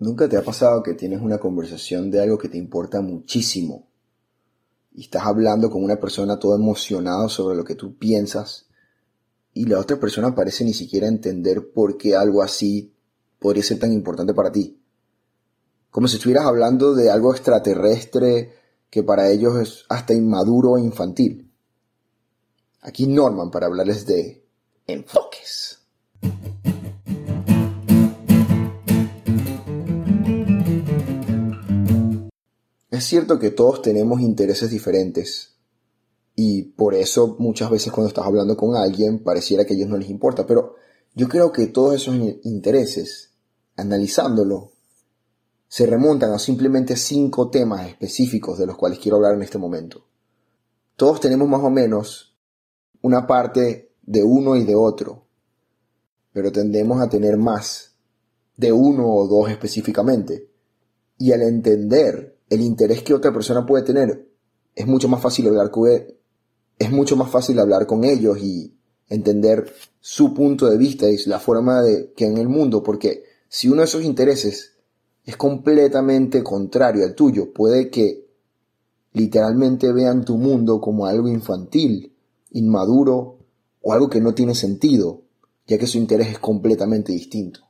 ¿Nunca te ha pasado que tienes una conversación de algo que te importa muchísimo y estás hablando con una persona todo emocionado sobre lo que tú piensas y la otra persona parece ni siquiera entender por qué algo así podría ser tan importante para ti? Como si estuvieras hablando de algo extraterrestre que para ellos es hasta inmaduro e infantil. Aquí Norman para hablarles de enfoques. Es cierto que todos tenemos intereses diferentes y por eso muchas veces cuando estás hablando con alguien pareciera que a ellos no les importa, pero yo creo que todos esos intereses, analizándolo, se remontan a simplemente cinco temas específicos de los cuales quiero hablar en este momento. Todos tenemos más o menos una parte de uno y de otro, pero tendemos a tener más de uno o dos específicamente. Y al entender el interés que otra persona puede tener, es mucho más fácil hablar con es mucho más fácil hablar con ellos y entender su punto de vista y la forma de que en el mundo, porque si uno de esos intereses es completamente contrario al tuyo, puede que literalmente vean tu mundo como algo infantil, inmaduro o algo que no tiene sentido, ya que su interés es completamente distinto.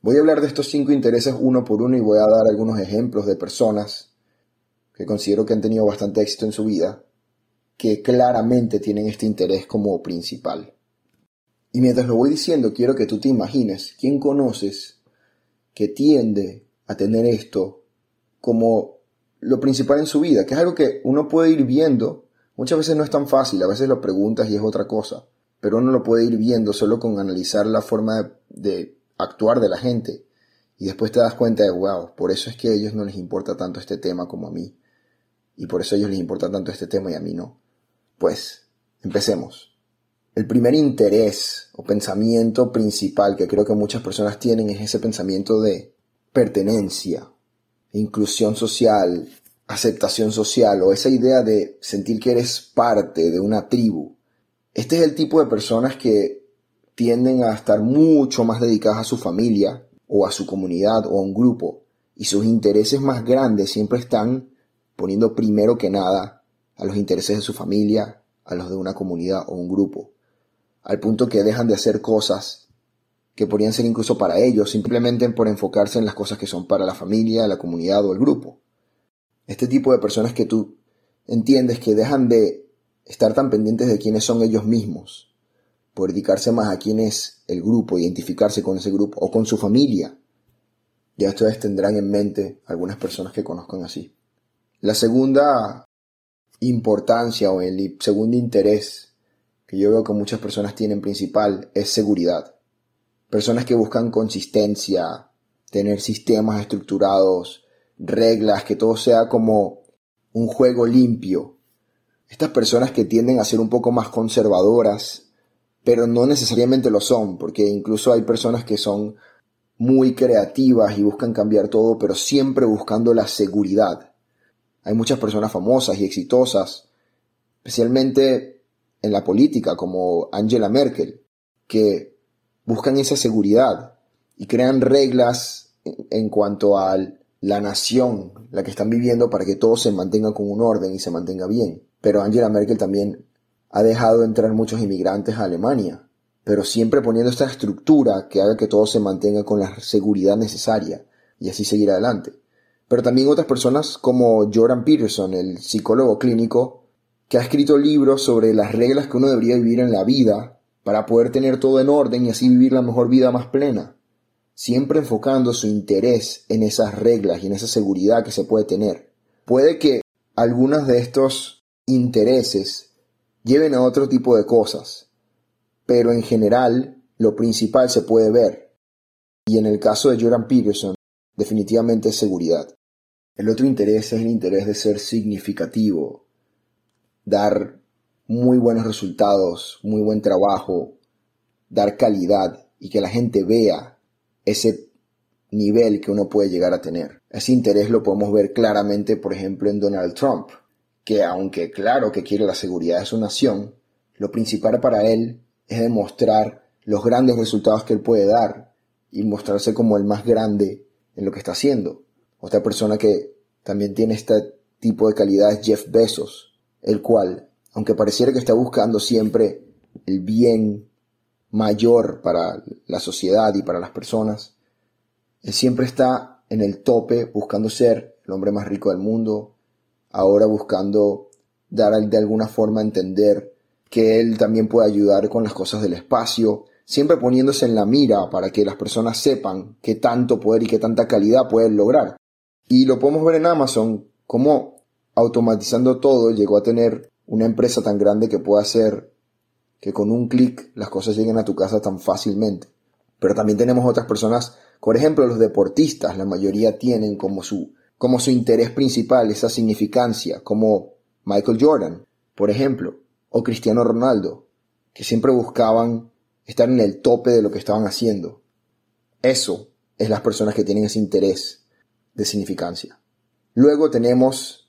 Voy a hablar de estos cinco intereses uno por uno y voy a dar algunos ejemplos de personas que considero que han tenido bastante éxito en su vida, que claramente tienen este interés como principal. Y mientras lo voy diciendo, quiero que tú te imagines quién conoces que tiende a tener esto como lo principal en su vida, que es algo que uno puede ir viendo. Muchas veces no es tan fácil, a veces lo preguntas y es otra cosa, pero uno lo puede ir viendo solo con analizar la forma de, actuar de la gente. Y después te das cuenta de, wow, por eso es que a ellos no les importa tanto este tema como a mí y por eso ellos les importa tanto este tema y a mí no. Pues, empecemos. El primer interés o pensamiento principal que creo que muchas personas tienen es ese pensamiento de pertenencia, inclusión social, aceptación social o esa idea de sentir que eres parte de una tribu. Este es el tipo de personas que tienden a estar mucho más dedicadas a su familia o a su comunidad o a un grupo y sus intereses más grandes siempre están poniendo primero que nada a los intereses de su familia, a los de una comunidad o un grupo, al punto que dejan de hacer cosas que podrían ser incluso para ellos, simplemente por enfocarse en las cosas que son para la familia, la comunidad o el grupo. Este tipo de personas que tú entiendes que dejan de estar tan pendientes de quiénes son ellos mismos, por dedicarse más a quién es el grupo, identificarse con ese grupo o con su familia. Ya ustedes tendrán en mente algunas personas que conozcan así. La segunda importancia o el segundo interés que yo veo que muchas personas tienen principal es seguridad. Personas que buscan consistencia, tener sistemas estructurados, reglas, que todo sea como un juego limpio. Estas personas que tienden a ser un poco más conservadoras, pero no necesariamente lo son, porque incluso hay personas que son muy creativas y buscan cambiar todo, pero siempre buscando la seguridad. Hay muchas personas famosas y exitosas, especialmente en la política, como Angela Merkel, que buscan esa seguridad y crean reglas en cuanto a la nación, la que están viviendo, para que todo se mantenga con un orden y se mantenga bien. Pero Angela Merkel también ha dejado entrar muchos inmigrantes a Alemania, pero siempre poniendo esta estructura que haga que todo se mantenga con la seguridad necesaria y así seguir adelante pero también otras personas como Jordan Peterson, el psicólogo clínico, que ha escrito libros sobre las reglas que uno debería vivir en la vida para poder tener todo en orden y así vivir la mejor vida más plena, siempre enfocando su interés en esas reglas y en esa seguridad que se puede tener. Puede que algunos de estos intereses lleven a otro tipo de cosas, pero en general lo principal se puede ver. Y en el caso de Jordan Peterson, definitivamente es seguridad. El otro interés es el interés de ser significativo, dar muy buenos resultados, muy buen trabajo, dar calidad y que la gente vea ese nivel que uno puede llegar a tener. Ese interés lo podemos ver claramente, por ejemplo, en Donald Trump, que aunque claro que quiere la seguridad de su nación, lo principal para él es demostrar los grandes resultados que él puede dar y mostrarse como el más grande en lo que está haciendo. Otra persona que también tiene este tipo de calidad es Jeff Bezos, el cual, aunque pareciera que está buscando siempre el bien mayor para la sociedad y para las personas, él siempre está en el tope buscando ser el hombre más rico del mundo, ahora buscando dar de alguna forma a entender que él también puede ayudar con las cosas del espacio, siempre poniéndose en la mira para que las personas sepan qué tanto poder y qué tanta calidad pueden lograr. Y lo podemos ver en Amazon, como automatizando todo llegó a tener una empresa tan grande que puede hacer que con un clic las cosas lleguen a tu casa tan fácilmente. Pero también tenemos otras personas, por ejemplo los deportistas, la mayoría tienen como su, como su interés principal esa significancia, como Michael Jordan, por ejemplo, o Cristiano Ronaldo, que siempre buscaban estar en el tope de lo que estaban haciendo. Eso es las personas que tienen ese interés de significancia. Luego tenemos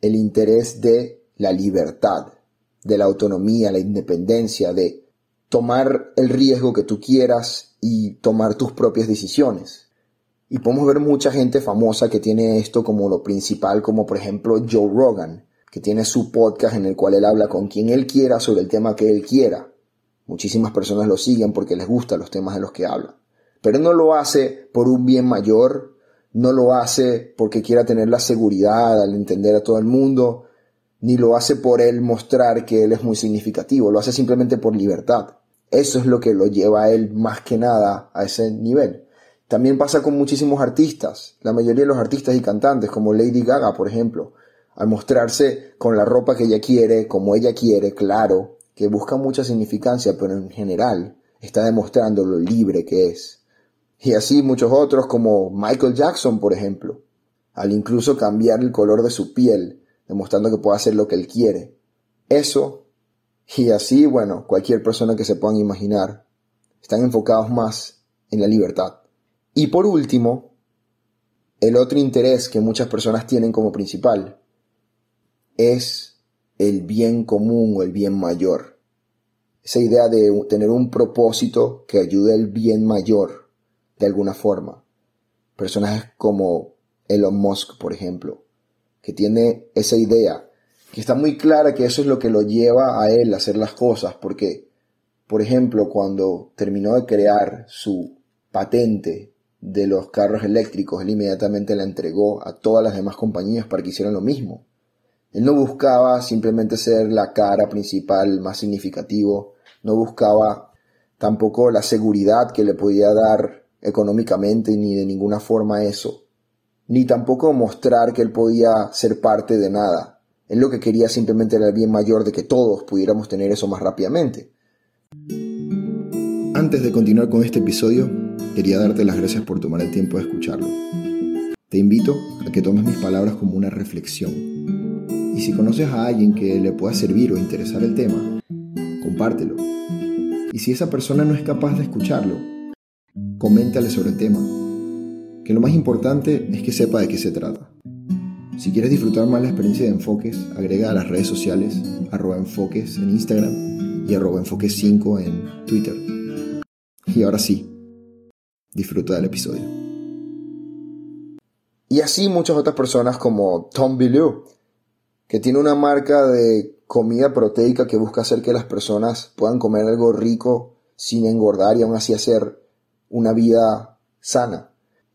el interés de la libertad, de la autonomía, la independencia, de tomar el riesgo que tú quieras y tomar tus propias decisiones. Y podemos ver mucha gente famosa que tiene esto como lo principal, como por ejemplo Joe Rogan, que tiene su podcast en el cual él habla con quien él quiera sobre el tema que él quiera. Muchísimas personas lo siguen porque les gustan los temas de los que habla. Pero no lo hace por un bien mayor, no lo hace porque quiera tener la seguridad al entender a todo el mundo, ni lo hace por él mostrar que él es muy significativo, lo hace simplemente por libertad. Eso es lo que lo lleva a él más que nada a ese nivel. También pasa con muchísimos artistas, la mayoría de los artistas y cantantes, como Lady Gaga, por ejemplo, al mostrarse con la ropa que ella quiere, como ella quiere, claro, que busca mucha significancia, pero en general está demostrando lo libre que es. Y así muchos otros como Michael Jackson, por ejemplo, al incluso cambiar el color de su piel, demostrando que puede hacer lo que él quiere. Eso, y así, bueno, cualquier persona que se puedan imaginar, están enfocados más en la libertad. Y por último, el otro interés que muchas personas tienen como principal es el bien común o el bien mayor. Esa idea de tener un propósito que ayude al bien mayor de alguna forma. Personajes como Elon Musk, por ejemplo, que tiene esa idea, que está muy clara que eso es lo que lo lleva a él a hacer las cosas, porque, por ejemplo, cuando terminó de crear su patente de los carros eléctricos, él inmediatamente la entregó a todas las demás compañías para que hicieran lo mismo. Él no buscaba simplemente ser la cara principal más significativo, no buscaba tampoco la seguridad que le podía dar económicamente ni de ninguna forma eso, ni tampoco mostrar que él podía ser parte de nada. Él lo que quería simplemente era el bien mayor de que todos pudiéramos tener eso más rápidamente. Antes de continuar con este episodio, quería darte las gracias por tomar el tiempo de escucharlo. Te invito a que tomes mis palabras como una reflexión y si conoces a alguien que le pueda servir o interesar el tema, compártelo. Y si esa persona no es capaz de escucharlo, coméntale sobre el tema. Que lo más importante es que sepa de qué se trata. Si quieres disfrutar más la experiencia de Enfoques, agrega a las redes sociales arroba enfoques en Instagram y arroba enfoques 5 en Twitter. Y ahora sí, disfruta del episodio. Y así muchas otras personas como Tom Bilyeu, que tiene una marca de comida proteica que busca hacer que las personas puedan comer algo rico sin engordar y aún así hacer una vida sana.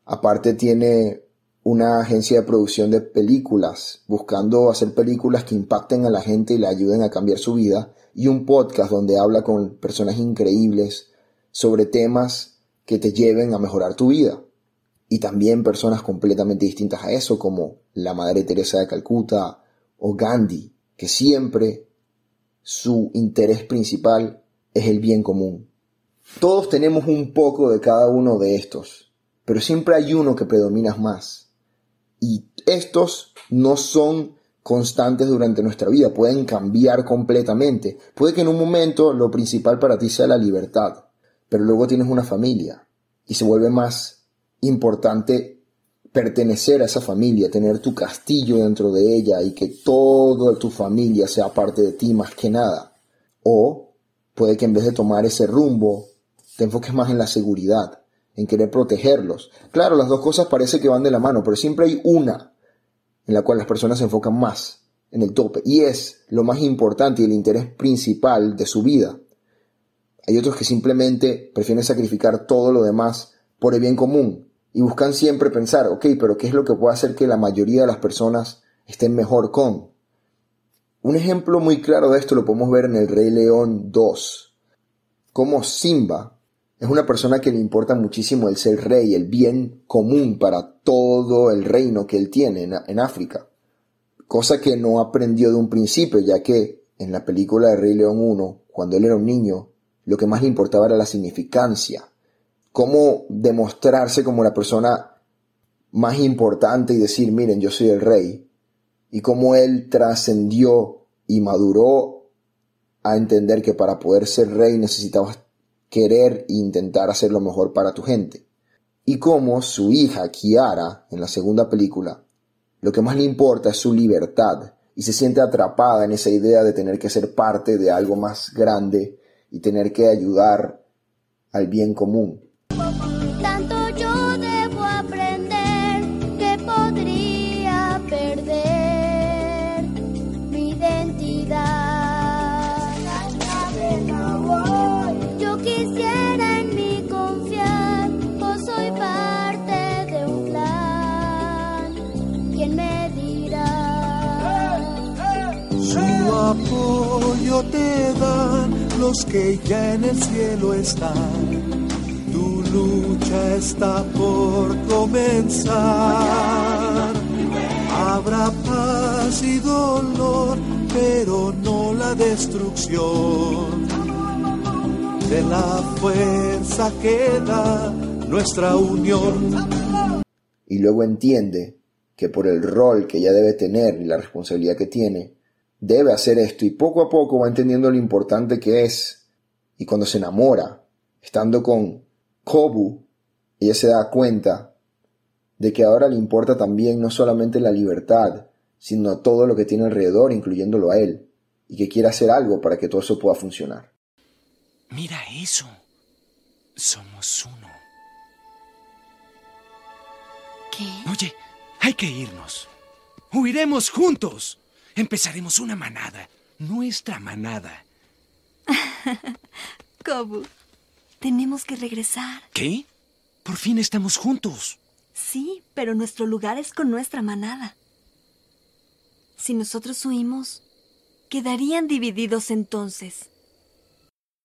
Aparte tiene una agencia de producción de películas, buscando hacer películas que impacten a la gente y le ayuden a cambiar su vida, y un podcast donde habla con personas increíbles sobre temas que te lleven a mejorar tu vida. Y también personas completamente distintas a eso, como la Madre Teresa de Calcuta, o Gandhi, que siempre su interés principal es el bien común. Todos tenemos un poco de cada uno de estos, pero siempre hay uno que predomina más. Y estos no son constantes durante nuestra vida, pueden cambiar completamente. Puede que en un momento lo principal para ti sea la libertad, pero luego tienes una familia y se vuelve más importante pertenecer a esa familia, tener tu castillo dentro de ella y que toda tu familia sea parte de ti más que nada. O puede que en vez de tomar ese rumbo, te enfoques más en la seguridad, en querer protegerlos. Claro, las dos cosas parece que van de la mano, pero siempre hay una en la cual las personas se enfocan más en el tope y es lo más importante y el interés principal de su vida. Hay otros que simplemente prefieren sacrificar todo lo demás por el bien común y buscan siempre pensar, ok, pero ¿qué es lo que puede hacer que la mayoría de las personas estén mejor con? Un ejemplo muy claro de esto lo podemos ver en el Rey León 2, como Simba es una persona que le importa muchísimo el ser rey, el bien común para todo el reino que él tiene en, África, cosa que no aprendió de un principio, ya que en la película de Rey León 1, cuando él era un niño, lo que más le importaba era la significancia, cómo demostrarse como la persona más importante y decir, miren, yo soy el rey, y cómo él trascendió y maduró a entender que para poder ser rey necesitabas querer e intentar hacer lo mejor para tu gente. Y cómo su hija, Kiara, en la segunda película, lo que más le importa es su libertad y se siente atrapada en esa idea de tener que ser parte de algo más grande y tener que ayudar al bien común. Te dan los que ya en el cielo están. Tu lucha está por comenzar. Habrá paz y dolor, pero no la destrucción. De la fuerza que da nuestra unión. Y luego entiende que por el rol que ella debe tener y la responsabilidad que tiene, debe hacer esto y poco a poco va entendiendo lo importante que es. Y cuando se enamora, estando con Kobu, ella se da cuenta de que ahora le importa también no solamente la libertad, sino todo lo que tiene alrededor, incluyéndolo a él, y que quiere hacer algo para que todo eso pueda funcionar. Mira eso. Somos uno. ¿Qué? Oye, hay que irnos. Huiremos juntos. Empezaremos una manada, nuestra manada. Kobu, tenemos que regresar. ¿Qué? Por fin estamos juntos. Sí, pero nuestro lugar es con nuestra manada. Si nosotros huimos, quedarían divididos entonces.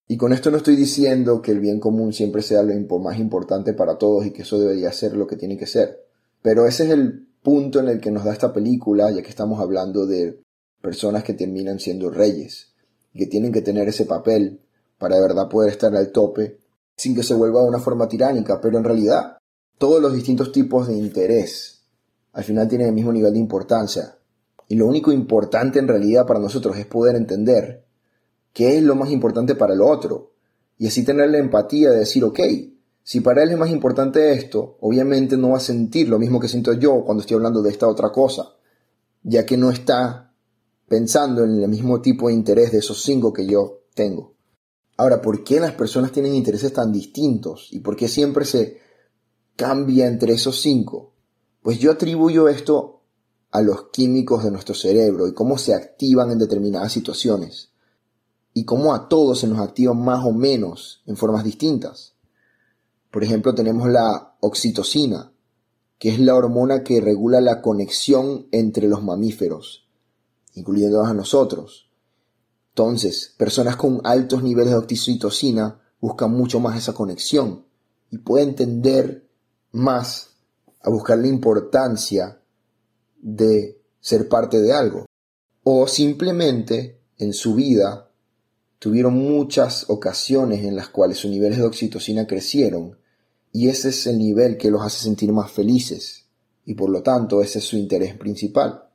Y con esto no estoy diciendo que el bien común siempre sea lo más importante para todos y que eso debería ser lo que tiene que ser. Pero ese es el punto en el que nos da esta película, ya que estamos hablando de personas que terminan siendo reyes, y que tienen que tener ese papel para de verdad poder estar al tope, sin que se vuelva de una forma tiránica, pero en realidad todos los distintos tipos de interés al final tienen el mismo nivel de importancia. Y lo único importante en realidad para nosotros es poder entender qué es lo más importante para el otro, y así tener la empatía de decir, ok, si para él es más importante esto, obviamente no va a sentir lo mismo que siento yo cuando estoy hablando de esta otra cosa, ya que no está pensando en el mismo tipo de interés de esos cinco que yo tengo. Ahora, ¿por qué las personas tienen intereses tan distintos? ¿Y por qué siempre se cambia entre esos cinco? Pues yo atribuyo esto a los químicos de nuestro cerebro y cómo se activan en determinadas situaciones. Y cómo a todos se nos activan más o menos en formas distintas. Por ejemplo, tenemos la oxitocina, que es la hormona que regula la conexión entre los mamíferos, incluyéndonos a nosotros. Entonces, personas con altos niveles de oxitocina buscan mucho más esa conexión y pueden tender más a buscar la importancia de ser parte de algo. O simplemente en su vida tuvieron muchas ocasiones en las cuales sus niveles de oxitocina crecieron y ese es el nivel que los hace sentir más felices y por lo tanto ese es su interés principal.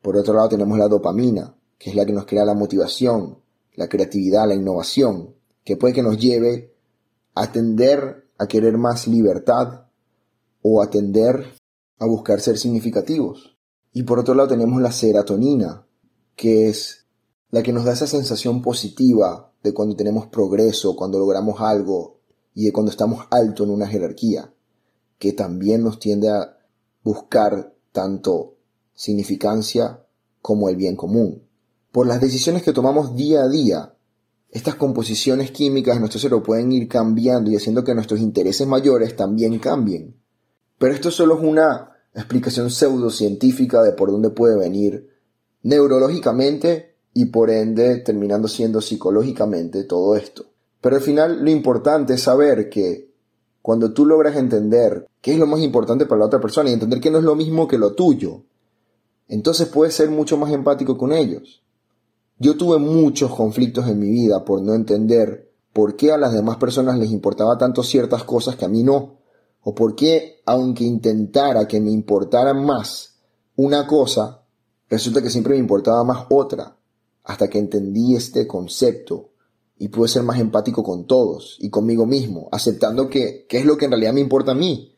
Por otro lado tenemos la dopamina, que es la que nos crea la motivación, la creatividad, la innovación, que puede que nos lleve a tender a querer más libertad o a tender a buscar ser significativos. Y por otro lado tenemos la serotonina, que es la que nos da esa sensación positiva de cuando tenemos progreso, cuando logramos algo y de cuando estamos alto en una jerarquía, que también nos tiende a buscar tanto significancia como el bien común. Por las decisiones que tomamos día a día, estas composiciones químicas de nuestro cerebro pueden ir cambiando y haciendo que nuestros intereses mayores también cambien. Pero esto solo es una explicación pseudocientífica de por dónde puede venir neurológicamente y por ende terminando siendo psicológicamente todo esto. Pero al final lo importante es saber que cuando tú logras entender qué es lo más importante para la otra persona y entender que no es lo mismo que lo tuyo, entonces puedes ser mucho más empático con ellos. Yo tuve muchos conflictos en mi vida por no entender por qué a las demás personas les importaba tanto ciertas cosas que a mí no, o por qué, aunque intentara que me importaran más una cosa, resulta que siempre me importaba más otra, hasta que entendí este concepto y pude ser más empático con todos y conmigo mismo, aceptando que, es lo que en realidad me importa a mí.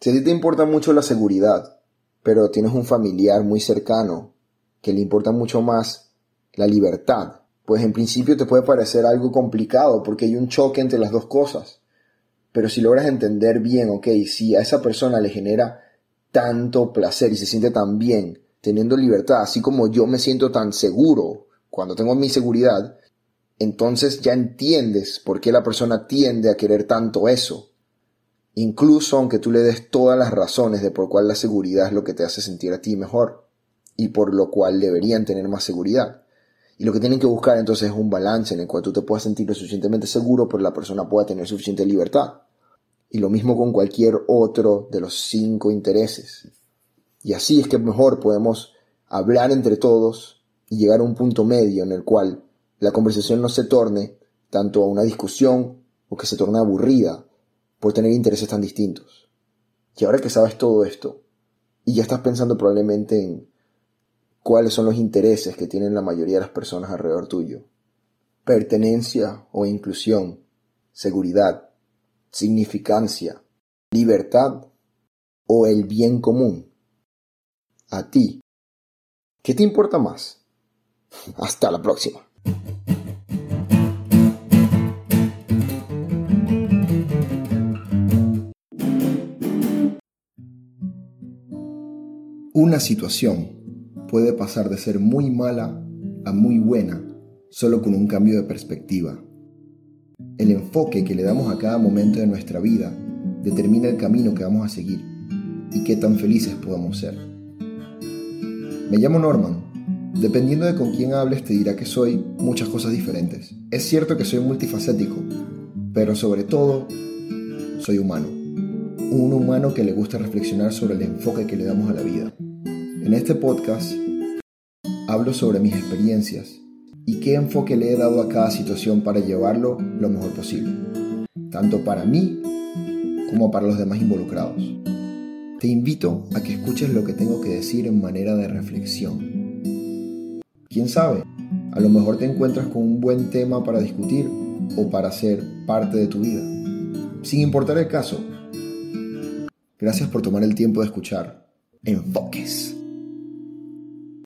Si a ti te importa mucho la seguridad, pero tienes un familiar muy cercano que le importa mucho más la libertad, pues en principio te puede parecer algo complicado porque hay un choque entre las dos cosas. Pero si logras entender bien, ok, si a esa persona le genera tanto placer y se siente tan bien teniendo libertad, así como yo me siento tan seguro cuando tengo mi seguridad, entonces ya entiendes por qué la persona tiende a querer tanto eso. Incluso aunque tú le des todas las razones de por cuál la seguridad es lo que te hace sentir a ti mejor y por lo cual deberían tener más seguridad. Y lo que tienen que buscar entonces es un balance en el cual tú te puedas sentir lo suficientemente seguro, pero la persona pueda tener suficiente libertad. Y lo mismo con cualquier otro de los cinco intereses. Y así es que mejor podemos hablar entre todos y llegar a un punto medio en el cual la conversación no se torne tanto a una discusión o que se torne aburrida por tener intereses tan distintos. Y ahora que sabes todo esto, y ya estás pensando probablemente en cuáles son los intereses que tienen la mayoría de las personas alrededor tuyo, pertenencia o inclusión, seguridad, significancia, libertad o el bien común. A ti, ¿qué te importa más? Hasta la próxima. Una situación puede pasar de ser muy mala a muy buena solo con un cambio de perspectiva. El enfoque que le damos a cada momento de nuestra vida determina el camino que vamos a seguir y qué tan felices podamos ser. Me llamo Norman. Dependiendo de con quién hables te dirá que soy muchas cosas diferentes. Es cierto que soy multifacético, pero sobre todo soy humano. Un humano que le gusta reflexionar sobre el enfoque que le damos a la vida. En este podcast hablo sobre mis experiencias y qué enfoque le he dado a cada situación para llevarlo lo mejor posible, tanto para mí como para los demás involucrados. Te invito a que escuches lo que tengo que decir en manera de reflexión. ¿Quién sabe? A lo mejor te encuentras con un buen tema para discutir o para ser parte de tu vida. Sin importar el caso. Gracias por tomar el tiempo de escuchar. Enfoques.